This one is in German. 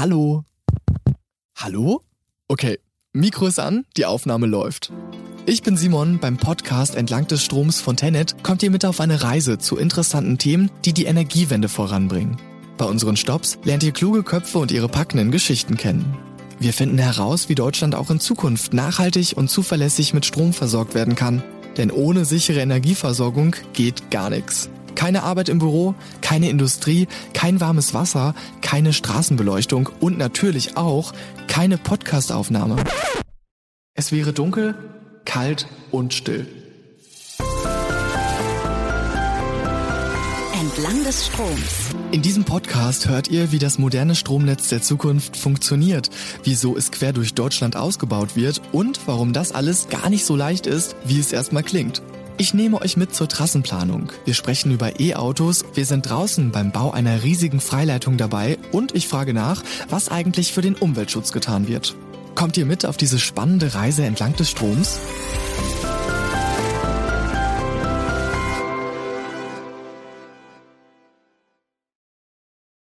Hallo? Hallo? Okay, Mikro ist an, die Aufnahme läuft. Ich bin Simon, beim Podcast Entlang des Stroms von Tenet kommt ihr mit auf eine Reise zu interessanten Themen, die die Energiewende voranbringen. Bei unseren Stops lernt ihr kluge Köpfe und ihre packenden Geschichten kennen. Wir finden heraus, wie Deutschland auch in Zukunft nachhaltig und zuverlässig mit Strom versorgt werden kann. Denn ohne sichere Energieversorgung geht gar nichts. Keine Arbeit im Büro, keine Industrie, kein warmes Wasser, keine Straßenbeleuchtung und natürlich auch keine Podcastaufnahme. Es wäre dunkel, kalt und still. Entlang des Stroms. In diesem Podcast hört ihr, wie das moderne Stromnetz der Zukunft funktioniert, wieso es quer durch Deutschland ausgebaut wird und warum das alles gar nicht so leicht ist, wie es erstmal klingt. Ich nehme euch mit zur Trassenplanung. Wir sprechen über E-Autos, wir sind draußen beim Bau einer riesigen Freileitung dabei und ich frage nach, was eigentlich für den Umweltschutz getan wird. Kommt ihr mit auf diese spannende Reise entlang des Stroms?